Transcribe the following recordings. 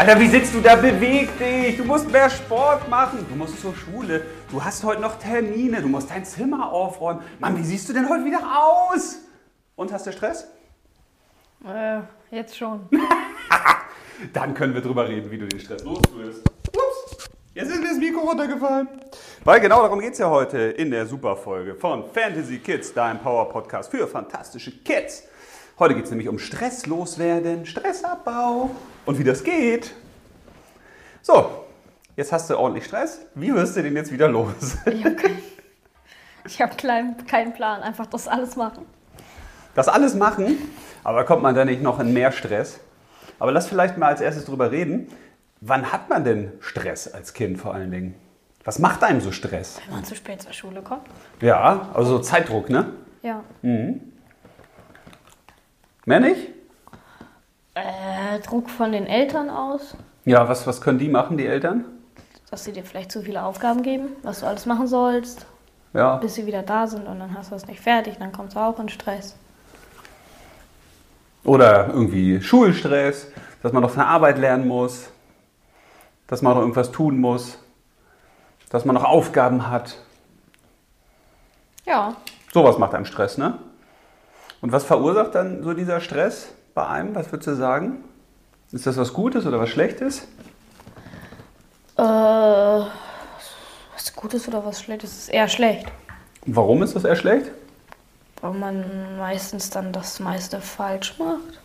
Alter, wie sitzt du da? Beweg dich! Du musst mehr Sport machen. Du musst zur Schule. Du hast heute noch Termine. Du musst dein Zimmer aufräumen. Mann, wie siehst du denn heute wieder aus? Und hast du Stress? Äh, jetzt schon. Dann können wir drüber reden, wie du den Stress loswirst. Jetzt ist mir das Mikro runtergefallen. Weil genau darum geht es ja heute in der Superfolge von Fantasy Kids, dein Power-Podcast für fantastische Kids. Heute geht es nämlich um Stress loswerden, Stressabbau und wie das geht. So, jetzt hast du ordentlich Stress. Wie wirst du den jetzt wieder los? Ich habe keinen ich hab keinen Plan. Einfach das alles machen. Das alles machen, aber kommt man da nicht noch in mehr Stress? Aber lass vielleicht mal als erstes drüber reden. Wann hat man denn Stress als Kind vor allen Dingen? Was macht einem so Stress? Wenn man zu spät zur Schule kommt. Ja, also so Zeitdruck, ne? Ja. Mehr nicht? Äh, Druck von den Eltern aus, Ja, was, was können die machen, die Eltern? dass sie dir vielleicht zu viele Aufgaben geben, was du alles machen sollst, Ja, bis sie wieder da sind und dann hast du es nicht fertig, dann kommst du auch in Stress. Oder irgendwie Schulstress, dass man noch von der Arbeit lernen muss, dass man noch irgendwas tun muss, dass man noch Aufgaben hat. Ja. Sowas macht einem Stress, ne? Und was verursacht dann so dieser Stress bei einem? Was würdest du sagen? Ist das was Gutes oder was Schlechtes? Äh, was Gutes oder was Schlechtes ist eher schlecht. Und warum ist das eher schlecht? Weil man meistens dann das meiste falsch macht.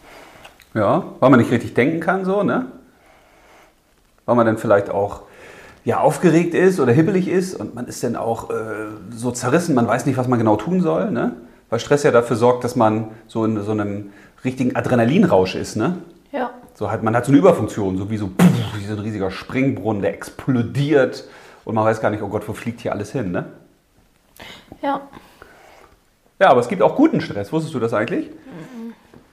Ja, weil man nicht richtig denken kann, so, ne? Weil man dann vielleicht auch ja, aufgeregt ist oder hibbelig ist und man ist dann auch äh, so zerrissen, man weiß nicht, was man genau tun soll, ne? Weil Stress ja dafür sorgt, dass man so in so einem richtigen Adrenalinrausch ist, ne? Ja. So halt, man hat so eine Überfunktion, so wie so, puff, wie so ein riesiger Springbrunnen, der explodiert und man weiß gar nicht, oh Gott, wo fliegt hier alles hin, ne? Ja. Ja, aber es gibt auch guten Stress. Wusstest du das eigentlich?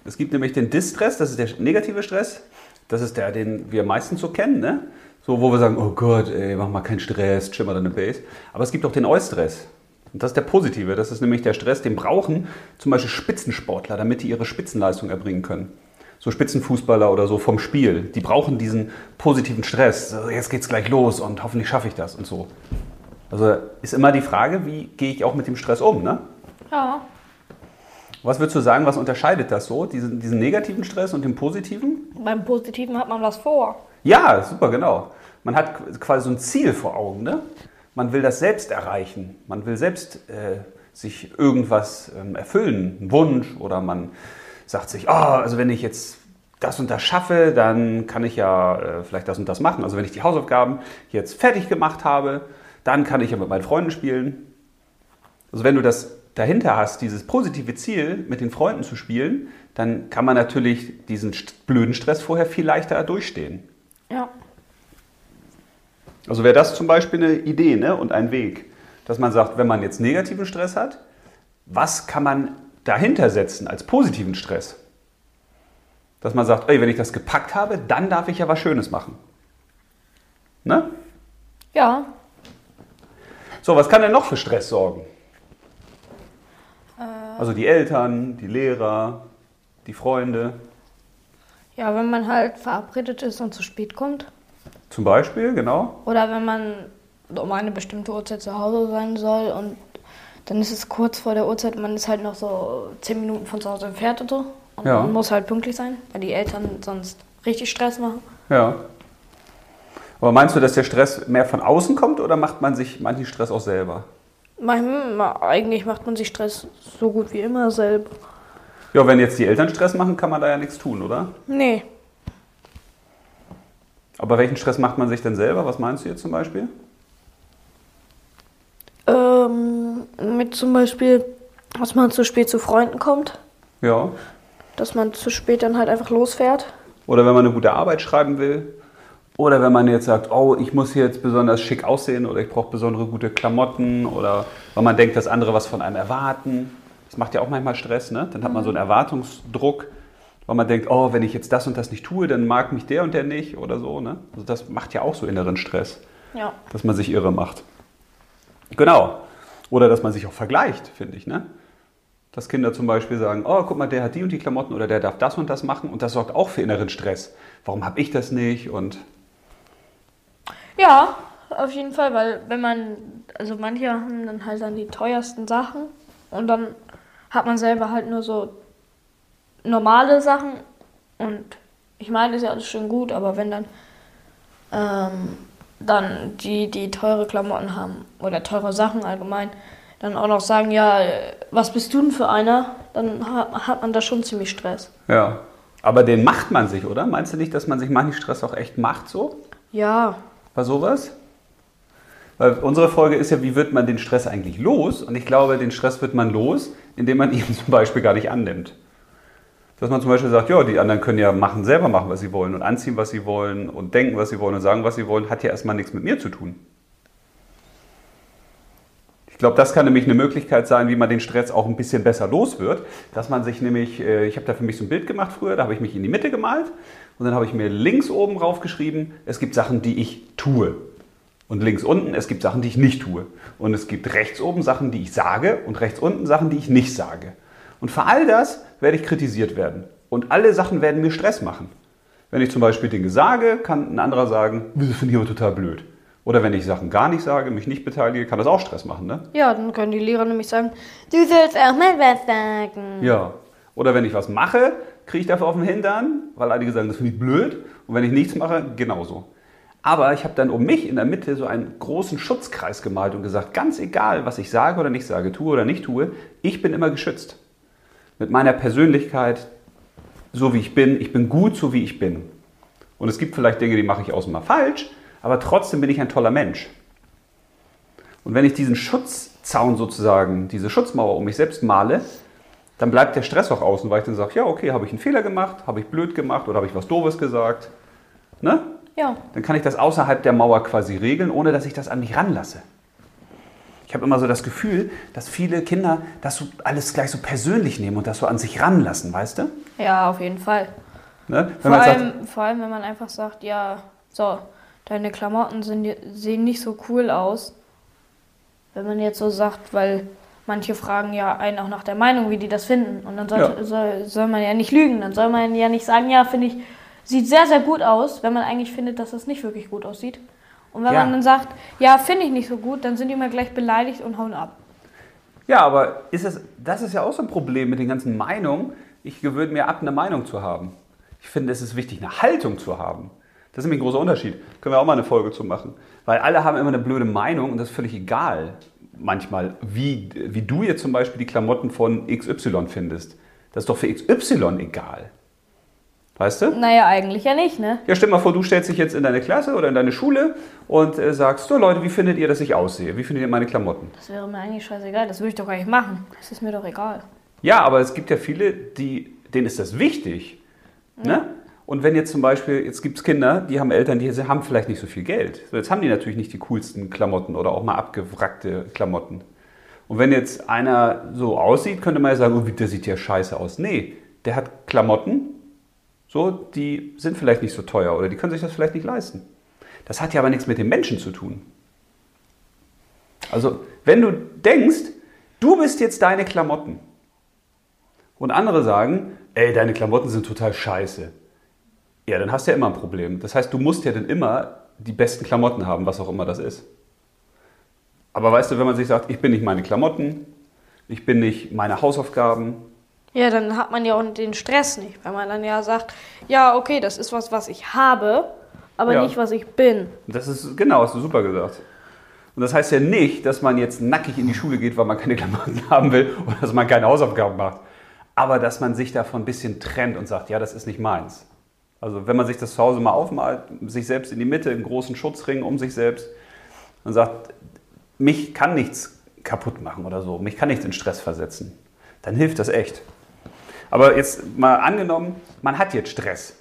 Es gibt nämlich den Distress, das ist der negative Stress. Das ist der, den wir meistens so kennen, ne? So, wo wir sagen, oh Gott, ey, mach mal keinen Stress, chill mal deine Base. Aber es gibt auch den Eustress. Und das ist der positive. Das ist nämlich der Stress, den brauchen zum Beispiel Spitzensportler, damit die ihre Spitzenleistung erbringen können. So Spitzenfußballer oder so vom Spiel. Die brauchen diesen positiven Stress. Jetzt geht's gleich los und hoffentlich schaffe ich das und so. Also ist immer die Frage, wie gehe ich auch mit dem Stress um, ne? Ja. Was würdest du sagen, was unterscheidet das so, diesen, diesen negativen Stress und den positiven? Beim Positiven hat man was vor. Ja, super, genau. Man hat quasi so ein Ziel vor Augen. Ne? Man will das selbst erreichen. Man will selbst äh, sich irgendwas ähm, erfüllen, einen Wunsch. Oder man sagt sich, ah, also wenn ich jetzt das und das schaffe, dann kann ich ja äh, vielleicht das und das machen. Also wenn ich die Hausaufgaben jetzt fertig gemacht habe, dann kann ich ja mit meinen Freunden spielen. Also wenn du das dahinter hast, dieses positive Ziel, mit den Freunden zu spielen, dann kann man natürlich diesen blöden Stress vorher viel leichter durchstehen. Ja. Also wäre das zum Beispiel eine Idee ne? und ein Weg, dass man sagt, wenn man jetzt negativen Stress hat, was kann man dahinter setzen als positiven Stress? Dass man sagt, ey, wenn ich das gepackt habe, dann darf ich ja was Schönes machen. Ne? Ja. So, was kann denn noch für Stress sorgen? Also die Eltern, die Lehrer, die Freunde Ja, wenn man halt verabredet ist und zu spät kommt. zum Beispiel, genau. Oder wenn man um eine bestimmte Uhrzeit zu Hause sein soll und dann ist es kurz vor der Uhrzeit, man ist halt noch so zehn Minuten von zu Hause entfernt und so. Und Ja. man muss halt pünktlich sein, weil die Eltern sonst richtig Stress machen. Ja. Aber meinst du, dass der Stress mehr von außen kommt oder macht man sich manchen Stress auch selber? Manchmal, eigentlich macht man sich Stress so gut wie immer selber. Ja, wenn jetzt die Eltern Stress machen, kann man da ja nichts tun, oder? Nee. Aber welchen Stress macht man sich denn selber? Was meinst du jetzt zum Beispiel? Ähm, mit zum Beispiel, dass man zu spät zu Freunden kommt, Ja. dass man zu spät dann halt einfach losfährt. Oder wenn man eine gute Arbeit schreiben will. Oder wenn man jetzt sagt, oh, ich muss jetzt besonders schick aussehen oder ich brauche besondere gute Klamotten oder weil man denkt, dass andere was von einem erwarten. Das macht ja auch manchmal Stress, ne? Dann hat man so einen Erwartungsdruck, weil man denkt, oh, wenn ich jetzt das und das nicht tue, dann mag mich der und der nicht oder so, ne? Also das macht ja auch so inneren Stress. Ja. dass man sich irre macht. Genau. Oder dass man sich auch vergleicht, finde ich. Ne? Dass Kinder zum Beispiel sagen, oh, guck mal, der hat die und die Klamotten oder der darf das und das machen und das sorgt auch für inneren Stress. Warum habe ich das nicht? Und Ja, auf jeden Fall, weil wenn man, also manche haben dann halt dann die teuersten Sachen und dann hat man selber halt nur so normale Sachen und ich meine, ist ja alles schön gut, aber wenn dann ähm, dann die, die teure Klamotten haben oder teure Sachen allgemein, dann auch noch sagen, ja, was bist du denn für einer, dann ha hat man da schon ziemlich Stress. ja. Aber den macht man sich, oder? Meinst du nicht, dass man sich manchen Stress auch echt macht so? Ja, Bei sowas? Weil unsere Folge ist ja, wie wird man den Stress eigentlich los? Und ich glaube, den Stress wird man los, indem man ihn zum Beispiel gar nicht annimmt. Dass man zum Beispiel sagt, ja, die anderen können ja machen, selber machen, was sie wollen und anziehen, was sie wollen und denken, was sie wollen und sagen, was sie wollen, hat ja erstmal nichts mit mir zu tun. Ich glaube, das kann nämlich eine Möglichkeit sein, wie man den Stress auch ein bisschen besser los wird. Dass man sich nämlich, äh, ich habe da für mich so ein Bild gemacht früher, da habe ich mich in die Mitte gemalt und dann habe ich mir links oben raufgeschrieben, es gibt Sachen, die ich tue. Und links unten, es gibt Sachen, die ich nicht tue. Und es gibt rechts oben Sachen, die ich sage und rechts unten Sachen, die ich nicht sage. Und für all das werde ich kritisiert werden. Und alle Sachen werden mir Stress machen. Wenn ich zum Beispiel Dinge sage, kann ein anderer sagen, das finde ich aber total blöd. Oder wenn ich Sachen gar nicht sage, mich nicht beteilige, kann das auch Stress machen, ne? ja, dann können die Lehrer nämlich sagen, du sollst auch mal was sagen. Ja. Oder wenn ich was mache, kriege ich dafür auf den Hintern, weil einige sagen, das finde ich blöd. Und wenn ich nichts mache, genauso. Aber ich habe dann um mich in der Mitte so einen großen Schutzkreis gemalt und gesagt, ganz egal, was ich sage oder nicht sage, tue oder nicht tue, ich bin immer geschützt. Mit meiner Persönlichkeit, so wie ich bin, ich bin gut, so wie ich bin. Und es gibt vielleicht Dinge, die mache ich außen mal falsch, aber trotzdem bin ich ein toller Mensch. Und wenn ich diesen Schutzzaun sozusagen, diese Schutzmauer um mich selbst male, dann bleibt der Stress auch außen, weil ich dann sage, ja, okay, habe ich einen Fehler gemacht, habe ich blöd gemacht oder habe ich was Doofes gesagt. Ne? Ja, Dann kann ich das außerhalb der Mauer quasi regeln, ohne dass ich das an mich ranlasse. Ich habe immer so das Gefühl, dass viele Kinder das so alles gleich so persönlich nehmen und das so an sich ranlassen, weißt du? ja, auf jeden Fall. Ne? Vor man sagt, allem, vor allem, wenn man einfach sagt, ja, so, deine Klamotten sind, sehen nicht so cool aus. Wenn man jetzt so sagt, weil manche fragen ja einen auch nach der Meinung, wie die das finden. Und dann sollte, Ja. soll, soll man ja nicht lügen. Dann soll man ja nicht sagen, ja, finde ich, sieht sehr, sehr gut aus, wenn man eigentlich findet, dass das nicht wirklich gut aussieht. Und wenn Ja. man dann sagt, ja, finde ich nicht so gut, dann sind die immer gleich beleidigt und hauen ab. Ja, aber ist es, das ist ja auch so ein Problem mit den ganzen Meinungen. Ich gewöhne mir ab, eine Meinung zu haben. Ich finde, es ist wichtig, eine Haltung zu haben. Das ist nämlich ein großer Unterschied. Können wir auch mal eine Folge zu machen. Weil alle haben immer eine blöde Meinung und das ist völlig egal. Manchmal, wie, wie du jetzt zum Beispiel die Klamotten von XY findest. Das ist doch für XY egal. Weißt du? Naja, eigentlich ja nicht, ne? Ja, stell mal vor, du stellst dich jetzt in deine Klasse oder in deine Schule und äh, sagst, so Leute, wie findet ihr, dass ich aussehe? Wie findet ihr meine Klamotten? Das wäre mir eigentlich scheißegal. Das würde ich doch gar nicht machen. Das ist mir doch egal. Ja, aber es gibt ja viele, die, denen ist das wichtig. Ne? Und wenn jetzt zum Beispiel, jetzt gibt es Kinder, die haben Eltern, die haben vielleicht nicht so viel Geld. So, jetzt haben die natürlich nicht die coolsten Klamotten oder auch mal abgewrackte Klamotten. Und wenn jetzt einer so aussieht, könnte man ja sagen, oh, der sieht ja scheiße aus. Nee, der hat Klamotten, so, die sind vielleicht nicht so teuer oder die können sich das vielleicht nicht leisten. Das hat ja aber nichts mit dem Menschen zu tun. Also, wenn du denkst, du bist jetzt deine Klamotten und andere sagen, ey, deine Klamotten sind total scheiße, ja, dann hast du ja immer ein Problem. Das heißt, du musst ja dann immer die besten Klamotten haben, was auch immer das ist. Aber weißt du, wenn man sich sagt, ich bin nicht meine Klamotten, ich bin nicht meine Hausaufgaben, Ja, dann hat man ja auch den Stress nicht, weil man dann ja sagt, ja, okay, das ist was, was ich habe, aber Ja. nicht, was ich bin. Das ist genau, hast du super gesagt. Und das heißt ja nicht, dass man jetzt nackig in die Schule geht, weil man keine Klamotten haben will oder dass man keine Hausaufgaben macht. Aber dass man sich davon ein bisschen trennt und sagt, ja, das ist nicht meins. Also wenn man sich das zu Hause mal aufmalt, sich selbst in die Mitte, einen großen Schutzring um sich selbst und sagt, mich kann nichts kaputt machen oder so, mich kann nichts in Stress versetzen, dann hilft das echt. Aber jetzt mal angenommen, man hat jetzt Stress.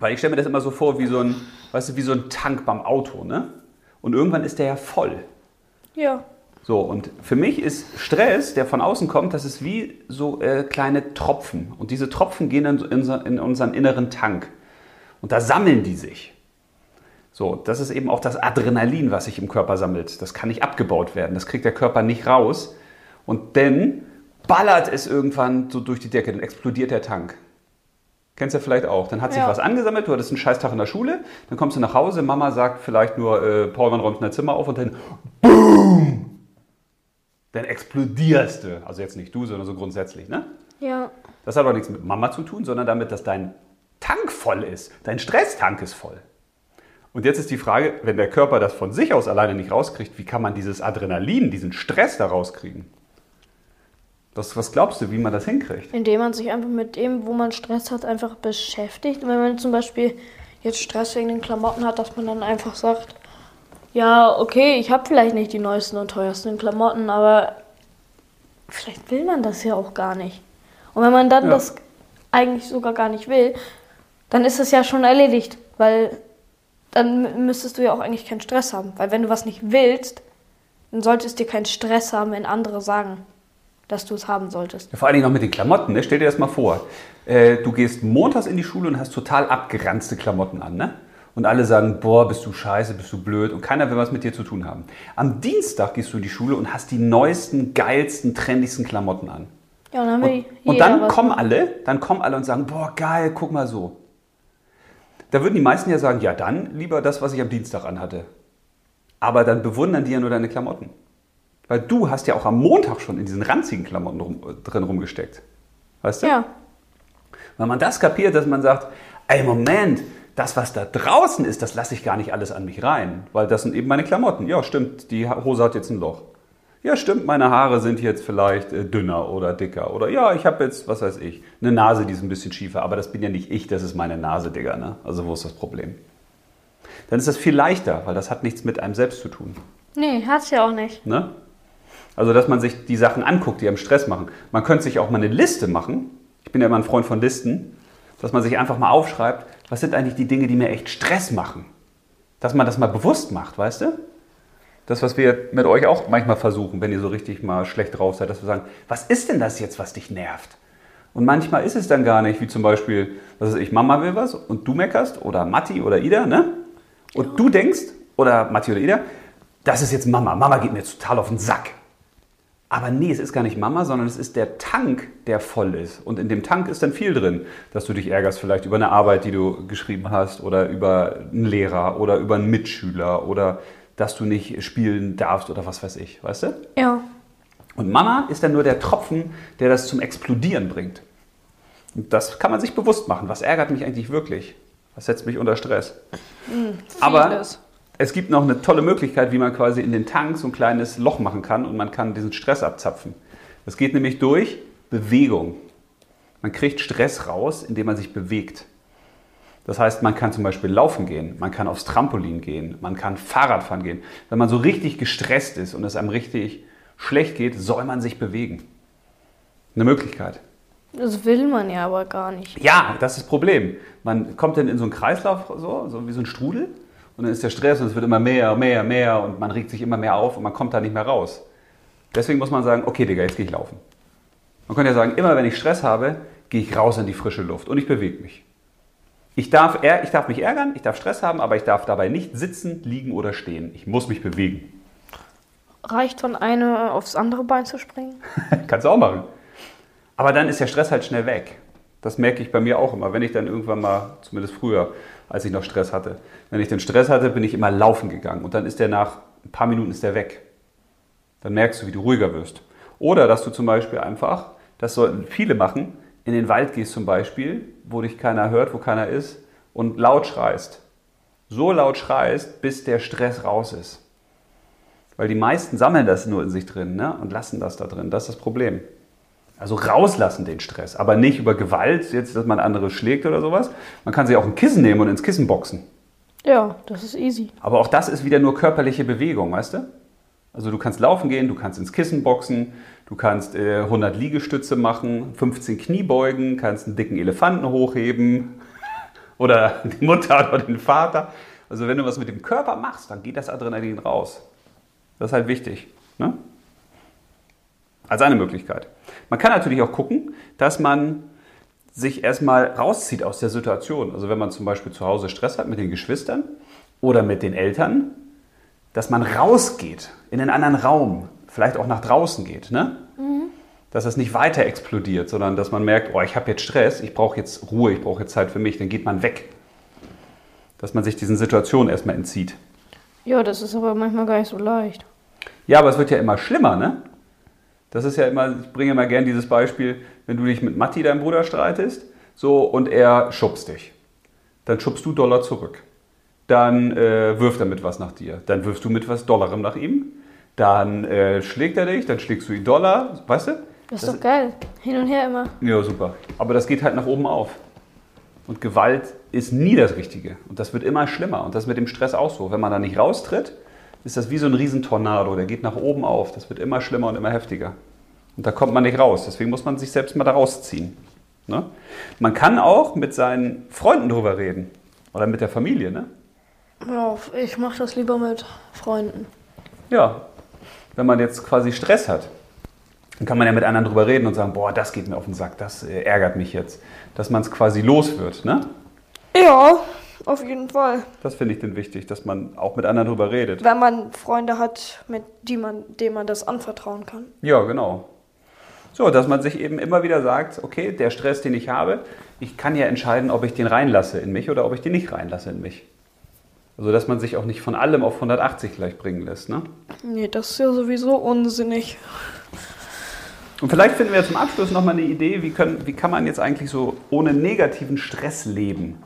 Weil ich stelle mir das immer so vor wie so ein, weißt du, wie so ein Tank beim Auto, ne? Und irgendwann ist der ja voll. Ja. So, und für mich ist Stress, der von außen kommt, das ist wie so äh, kleine Tropfen. Und diese Tropfen gehen in, in, in unseren inneren Tank. Und da sammeln die sich. So, das ist eben auch das Adrenalin, was sich im Körper sammelt. Das kann nicht abgebaut werden. Das kriegt der Körper nicht raus. Und dann ballert es irgendwann so durch die Decke, dann explodiert der Tank. Kennst du ja vielleicht auch. Dann hat sich Ja. was angesammelt, du hattest einen Scheißtag in der Schule, dann kommst du nach Hause, Mama sagt vielleicht nur, äh, Paul, wann räumst du dein Zimmer auf? Und dann BOOM! Dann explodierst du. Also jetzt nicht du, sondern so grundsätzlich, ne? Ja. Das hat aber nichts mit Mama zu tun, sondern damit, dass dein Tank voll ist. Dein Stresstank ist voll. Und jetzt ist die Frage, wenn der Körper das von sich aus alleine nicht rauskriegt, wie kann man dieses Adrenalin, diesen Stress da rauskriegen? Das, was glaubst du, wie man das hinkriegt? Indem man sich einfach mit dem, wo man Stress hat, einfach beschäftigt. Wenn man zum Beispiel jetzt Stress wegen den Klamotten hat, dass man dann einfach sagt, ja, okay, ich habe vielleicht nicht die neuesten und teuersten Klamotten, aber vielleicht will man das ja auch gar nicht. Und wenn man dann Ja. das eigentlich sogar gar nicht will, dann ist es ja schon erledigt, weil dann mü- müsstest du ja auch eigentlich keinen Stress haben. Weil wenn du was nicht willst, dann solltest du dir keinen Stress haben, wenn andere sagen, dass du es haben solltest. Ja, vor allen Dingen noch mit den Klamotten. Ne? Stell dir das mal vor. Äh, du gehst montags in die Schule und hast total abgeranzte Klamotten an. Ne? Und alle sagen, boah, bist du scheiße, bist du blöd. Und keiner will was mit dir zu tun haben. Am Dienstag gehst du in die Schule und hast die neuesten, geilsten, trendigsten Klamotten an. Ja, und dann Und, und jeder dann kommen alle, dann kommen alle und sagen, boah, geil, guck mal so. Da würden die meisten ja sagen, ja dann lieber das, was ich am Dienstag anhatte. Aber dann bewundern die ja nur deine Klamotten. Weil du hast ja auch am Montag schon in diesen ranzigen Klamotten rum, drin rumgesteckt. Weißt du? Ja, Wenn man das kapiert, dass man sagt, ey Moment, das, was da draußen ist, das lasse ich gar nicht alles an mich rein. Weil das sind eben meine Klamotten. Ja, stimmt, die Hose hat jetzt ein Loch. Ja, stimmt, meine Haare sind jetzt vielleicht äh, dünner oder dicker. Oder ja, ich habe jetzt, was weiß ich, eine Nase, die ist ein bisschen schiefer. Aber das bin ja nicht ich, das ist meine Nase, Digga. Ne? Also wo ist das Problem? Dann ist das viel leichter, weil das hat nichts mit einem selbst zu tun. nee, hat's ja auch nicht. Ne? Also, dass man sich die Sachen anguckt, die einem Stress machen. Man könnte sich auch mal eine Liste machen. Ich bin ja immer ein Freund von Listen. Dass man sich einfach mal aufschreibt, was sind eigentlich die Dinge, die mir echt Stress machen. Dass man das mal bewusst macht, weißt du? Das, was wir mit euch auch manchmal versuchen, wenn ihr so richtig mal schlecht drauf seid, dass wir sagen, was ist denn das jetzt, was dich nervt? Und manchmal ist es dann gar nicht, wie zum Beispiel, was weiß ich, Mama will was und du meckerst oder Matti oder Ida, ne? Und du denkst, oder Matti oder Ida, das ist jetzt Mama. Mama geht mir total auf den Sack. Aber nee, es ist gar nicht Mama, sondern es ist der Tank, der voll ist. Und in dem Tank ist dann viel drin, dass du dich ärgerst vielleicht über eine Arbeit, die du geschrieben hast, oder über einen Lehrer oder über einen Mitschüler oder dass du nicht spielen darfst oder was weiß ich, weißt du? Ja. Und Mama ist dann nur der Tropfen, der das zum Explodieren bringt. Und das kann man sich bewusst machen. Was ärgert mich eigentlich wirklich? Was setzt mich unter Stress? Aber Vieles. Es gibt noch eine tolle Möglichkeit, wie man quasi in den Tank so ein kleines Loch machen kann und man kann diesen Stress abzapfen. Das geht nämlich durch Bewegung. Man kriegt Stress raus, indem man sich bewegt. Das heißt, man kann zum Beispiel laufen gehen, man kann aufs Trampolin gehen, man kann Fahrrad fahren gehen. Wenn man so richtig gestresst ist und es einem richtig schlecht geht, soll man sich bewegen. Eine Möglichkeit. Das will man ja aber gar nicht. Ja, das ist das Problem. Man kommt dann in so einen Kreislauf, so, so wie so ein Strudel, und dann ist der Stress und es wird immer mehr, mehr, mehr und man regt sich immer mehr auf und man kommt da nicht mehr raus. Deswegen muss man sagen, okay, Digga, jetzt gehe ich laufen. Man könnte ja sagen, immer wenn ich Stress habe, gehe ich raus in die frische Luft und ich bewege mich. Ich darf, ich darf mich ärgern, ich darf Stress haben, aber ich darf dabei nicht sitzen, liegen oder stehen. Ich muss mich bewegen. Reicht von einem aufs andere Bein zu springen? Kannst du auch machen. Aber dann ist der Stress halt schnell weg. Das merke ich bei mir auch immer, wenn ich dann irgendwann mal, zumindest früher, als ich noch Stress hatte. Wenn ich den Stress hatte, bin ich immer laufen gegangen und dann ist der nach ein paar Minuten ist der weg. Dann merkst du, wie du ruhiger wirst. Oder dass du zum Beispiel einfach, das sollten viele machen, in den Wald gehst zum Beispiel, wo dich keiner hört, wo keiner ist und laut schreist. So laut schreist, bis der Stress raus ist. Weil die meisten sammeln das nur in sich drin ne? und lassen das da drin. Das ist das Problem. Also rauslassen den Stress, aber nicht über Gewalt, jetzt, dass man andere schlägt oder sowas. Man kann sich auch ein Kissen nehmen und ins Kissen boxen. Ja, das ist easy. Aber auch das ist wieder nur körperliche Bewegung, weißt du? Also du kannst laufen gehen, du kannst ins Kissen boxen, du kannst äh, 100 Liegestütze machen, 15 Kniebeugen, kannst einen dicken Elefanten hochheben oder die Mutter oder den Vater. Also wenn du was mit dem Körper machst, dann geht das Adrenalin raus. Das ist halt wichtig. Ne? Als eine Möglichkeit. Man kann natürlich auch gucken, dass man sich erstmal rauszieht aus der Situation. Also wenn man zum Beispiel zu Hause Stress hat mit den Geschwistern oder mit den Eltern, dass man rausgeht in einen anderen Raum, vielleicht auch nach draußen geht, ne? Dass das nicht weiter explodiert, sondern dass man merkt, oh, ich habe jetzt Stress, ich brauche jetzt Ruhe, ich brauche jetzt Zeit für mich, dann geht man weg. Dass man sich diesen Situationen erstmal entzieht. Ja, das ist aber manchmal gar nicht so leicht. Ja, aber es wird ja immer schlimmer, ne? Das ist ja immer, ich bringe immer gern dieses Beispiel, wenn du dich mit Matti, deinem Bruder, streitest, so und er schubst dich. Dann schubst du Dollar zurück. Dann äh, wirft er mit was nach dir. Dann wirfst du mit was Dollarem nach ihm. Dann äh, schlägt er dich, dann schlägst du ihn Dollar, weißt du? Das ist doch geil. Hin und her immer. Ja, super. Aber das geht halt nach oben auf. Und Gewalt ist nie das Richtige. Und das wird immer schlimmer. Und das mit dem Stress auch so. Wenn man da nicht raustritt, ist das wie so ein Riesentornado. Der geht nach oben auf. Das wird immer schlimmer und immer heftiger. Und da kommt man nicht raus. Deswegen muss man sich selbst mal da rausziehen. Ne? Man kann auch mit seinen Freunden drüber reden. Oder mit der Familie. Ne? Ja, ich mache das lieber mit Freunden. Ja, wenn man jetzt quasi Stress hat, dann kann man ja mit anderen drüber reden und sagen, boah, das geht mir auf den Sack, das äh, ärgert mich jetzt. Dass man es quasi los wird, ne? Ja, auf jeden Fall. Das finde ich denn wichtig, dass man auch mit anderen drüber redet. Wenn man Freunde hat, mit die man, denen man das anvertrauen kann. Ja, genau. So, dass man sich eben immer wieder sagt, okay, der Stress, den ich habe, ich kann ja entscheiden, ob ich den reinlasse in mich oder ob ich den nicht reinlasse in mich. Also, dass man sich auch nicht von allem auf 180 gleich bringen lässt, ne? Nee, das ist ja sowieso unsinnig. Und vielleicht finden wir zum Abschluss nochmal eine Idee, wie, können, wie kann man jetzt eigentlich so ohne negativen Stress leben?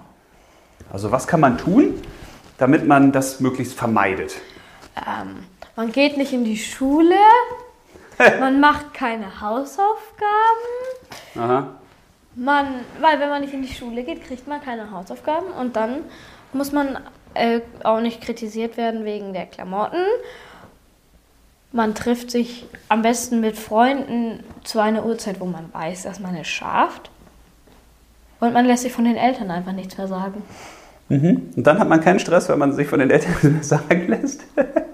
Also was kann man tun, damit man das möglichst vermeidet? Ähm, man geht nicht in die Schule, man macht keine Hausaufgaben. Aha. Man, weil wenn man nicht in die Schule geht, kriegt man keine Hausaufgaben und dann muss man äh, auch nicht kritisiert werden wegen der Klamotten. Man trifft sich am besten mit Freunden zu einer Uhrzeit, wo man weiß, dass man es schafft. Und man lässt sich von den Eltern einfach nichts mehr sagen. Mhm. Und dann hat man keinen Stress, wenn man sich von den Eltern sagen lässt.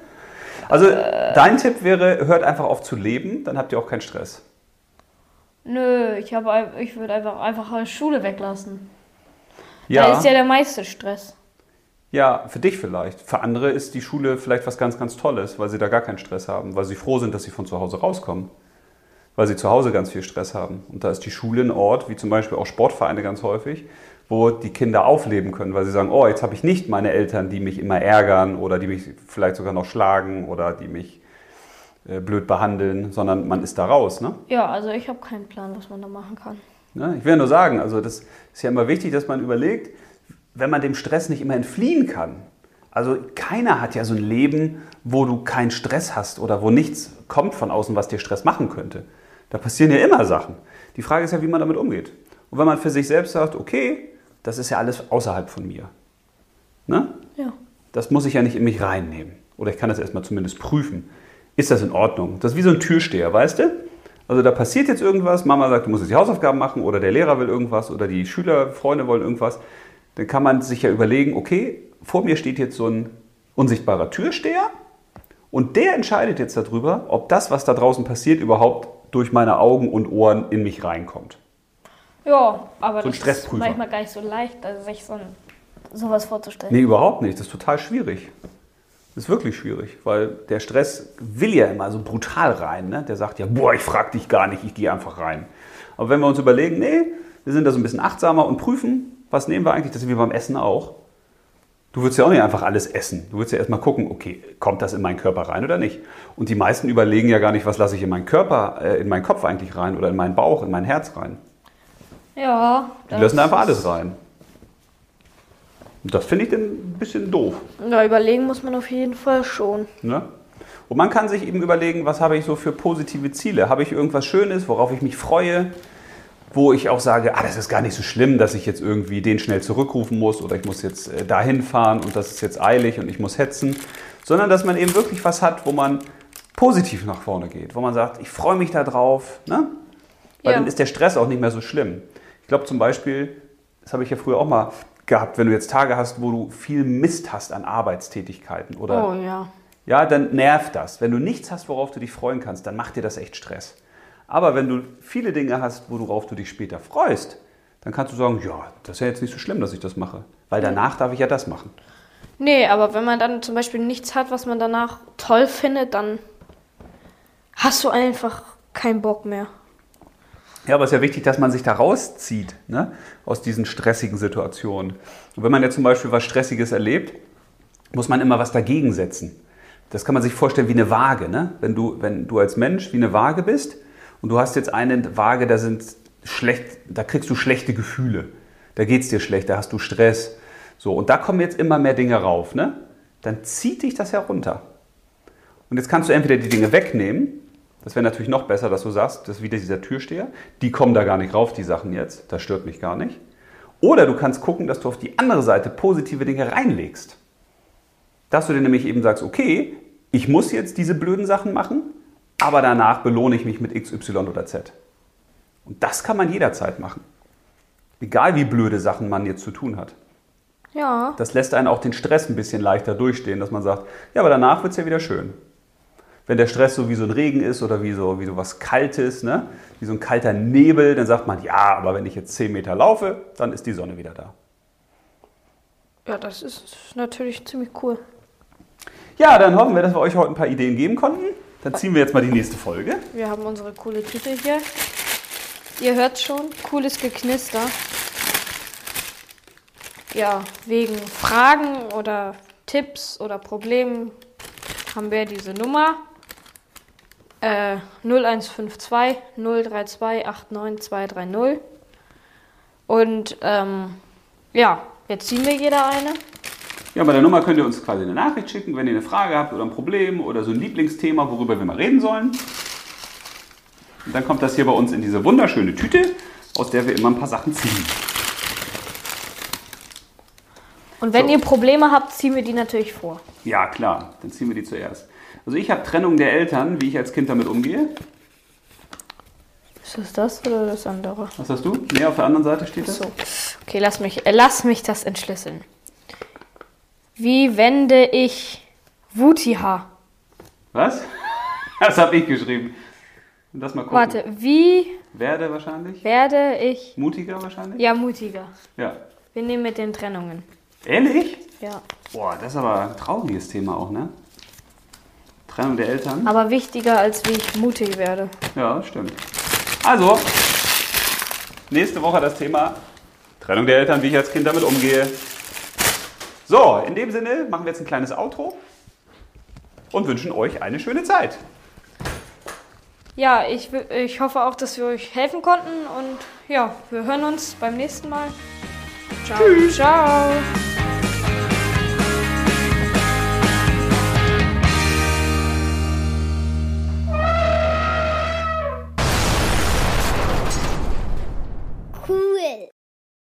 also dein Tipp wäre, hört einfach auf zu leben, dann habt ihr auch keinen Stress. Nö, ich, habe, ich würde einfach, einfach Schule weglassen. Ja. Da ist ja der meiste Stress. Ja, für dich vielleicht. Für andere ist die Schule vielleicht was ganz, ganz Tolles, weil sie da gar keinen Stress haben, weil sie froh sind, dass sie von zu Hause rauskommen. Weil sie zu Hause ganz viel Stress haben. Und da ist die Schule ein Ort, wie zum Beispiel auch Sportvereine ganz häufig, wo die Kinder aufleben können, weil sie sagen, oh, jetzt habe ich nicht meine Eltern, die mich immer ärgern oder die mich vielleicht sogar noch schlagen oder die mich äh, blöd behandeln, sondern man ist da raus. Ne? Ja, also ich habe keinen Plan, was man da machen kann. Ne? Ich will nur sagen, also das ist ja immer wichtig, dass man überlegt, wenn man dem Stress nicht immer entfliehen kann. Also keiner hat ja so ein Leben, wo du keinen Stress hast oder wo nichts kommt von außen, was dir Stress machen könnte. Da passieren ja immer Sachen. Die Frage ist ja, wie man damit umgeht. Und wenn man für sich selbst sagt, okay, das ist ja alles außerhalb von mir. Ne? Ja. Das muss ich ja nicht in mich reinnehmen. Oder ich kann das erstmal zumindest prüfen. Ist das in Ordnung? Das ist wie so ein Türsteher, weißt du? Also da passiert jetzt irgendwas, Mama sagt, du musst jetzt die Hausaufgaben machen oder der Lehrer will irgendwas oder die Schüler, Freunde wollen irgendwas dann kann man sich ja überlegen, okay, vor mir steht jetzt so ein unsichtbarer Türsteher und der entscheidet jetzt darüber, ob das, was da draußen passiert, überhaupt durch meine Augen und Ohren in mich reinkommt. Ja, aber so ein das ist manchmal gar nicht so leicht, also sich so ein, sowas vorzustellen. Nee, überhaupt nicht. Das ist total schwierig. Das ist wirklich schwierig, weil der Stress will ja immer so brutal rein. Ne? Der sagt ja, boah, ich frag dich gar nicht, ich gehe einfach rein. Aber wenn wir uns überlegen, nee, wir sind da so ein bisschen achtsamer und prüfen, was nehmen wir eigentlich? Das sind wir beim Essen auch. Du würdest ja auch nicht einfach alles essen. Du würdest ja erstmal gucken, okay, kommt das in meinen Körper rein oder nicht? Und die meisten überlegen ja gar nicht, was lasse ich in meinen Körper, äh, in meinen Kopf eigentlich rein oder in meinen Bauch, in mein Herz rein. Ja. Die lassen einfach alles rein. Und das finde ich dann ein bisschen doof. Ja, überlegen muss man auf jeden Fall schon. Ne? Und man kann sich eben überlegen, was habe ich so für positive Ziele? Habe ich irgendwas Schönes, worauf ich mich freue? wo ich auch sage, ah, das ist gar nicht so schlimm, dass ich jetzt irgendwie den schnell zurückrufen muss oder ich muss jetzt äh, dahin fahren und das ist jetzt eilig und ich muss hetzen, sondern dass man eben wirklich was hat, wo man positiv nach vorne geht, wo man sagt, ich freue mich da drauf, ne? weil ja. dann ist der Stress auch nicht mehr so schlimm. Ich glaube zum Beispiel, das habe ich ja früher auch mal gehabt, wenn du jetzt Tage hast, wo du viel Mist hast an Arbeitstätigkeiten oder oh, ja. ja, dann nervt das. Wenn du nichts hast, worauf du dich freuen kannst, dann macht dir das echt Stress. Aber wenn du viele Dinge hast, worauf du dich später freust, dann kannst du sagen, ja, das ist ja jetzt nicht so schlimm, dass ich das mache. Weil danach darf ich ja das machen. Nee, aber wenn man dann zum Beispiel nichts hat, was man danach toll findet, dann hast du einfach keinen Bock mehr. Ja, aber es ist ja wichtig, dass man sich da rauszieht, ne? aus diesen stressigen Situationen. Und wenn man ja zum Beispiel was Stressiges erlebt, muss man immer was dagegen setzen. Das kann man sich vorstellen wie eine Waage. Ne? Wenn, du, wenn du als Mensch wie eine Waage bist und du hast jetzt eine Waage, da, sind schlecht, da kriegst du schlechte Gefühle, da geht es dir schlecht, da hast du Stress. So, und da kommen jetzt immer mehr Dinge rauf. Ne? Dann zieht dich das herunter. Und jetzt kannst du entweder die Dinge wegnehmen das wäre natürlich noch besser, dass du sagst, das ist wieder dieser Türsteher. Die kommen da gar nicht rauf, die Sachen jetzt. Das stört mich gar nicht. Oder du kannst gucken, dass du auf die andere Seite positive Dinge reinlegst. Dass du dir nämlich eben sagst, okay, ich muss jetzt diese blöden Sachen machen, aber danach belohne ich mich mit X, Y oder Z. Und das kann man jederzeit machen. Egal wie blöde Sachen man jetzt zu tun hat. Ja. Das lässt einen auch den Stress ein bisschen leichter durchstehen, dass man sagt, ja, aber danach wird es ja wieder schön wenn der Stress so wie so ein Regen ist oder wie so, wie so was Kaltes, ne? wie so ein kalter Nebel, dann sagt man, ja, aber wenn ich jetzt 10 Meter laufe, dann ist die Sonne wieder da. Ja, das ist natürlich ziemlich cool. Ja, dann hoffen wir, dass wir euch heute ein paar Ideen geben konnten. Dann ziehen wir jetzt mal die nächste Folge. Wir haben unsere coole Tüte hier. Ihr hört schon, cooles Geknister. Ja, wegen Fragen oder Tipps oder Problemen haben wir diese Nummer. Äh, 0152 032 89230. Und ähm, ja, jetzt ziehen wir jeder eine. Ja, bei der Nummer könnt ihr uns quasi eine Nachricht schicken, wenn ihr eine Frage habt oder ein Problem oder so ein Lieblingsthema, worüber wir mal reden sollen. Und dann kommt das hier bei uns in diese wunderschöne Tüte, aus der wir immer ein paar Sachen ziehen. Und wenn so. ihr Probleme habt, ziehen wir die natürlich vor. Ja, klar, dann ziehen wir die zuerst. Also ich habe Trennung der Eltern, wie ich als Kind damit umgehe. Ist das das oder das andere? Was hast du? Nee, auf der anderen Seite steht das. So. Okay, lass mich, äh, lass mich das entschlüsseln. Wie wende ich Wutiha? Was? Das habe ich geschrieben. Das mal gucken. Warte, wie werde wahrscheinlich? Werde ich mutiger wahrscheinlich? Ja, mutiger. Ja. Wir nehmen mit den Trennungen. Ehrlich? Ja. Boah, das ist aber ein trauriges Thema auch, ne? Trennung der Eltern. Aber wichtiger, als wie ich mutig werde. Ja, stimmt. Also, nächste Woche das Thema Trennung der Eltern, wie ich als Kind damit umgehe. So, in dem Sinne machen wir jetzt ein kleines Outro und wünschen euch eine schöne Zeit. Ja, ich, ich hoffe auch, dass wir euch helfen konnten und ja, wir hören uns beim nächsten Mal. Ciao. Tschüss. Ciao.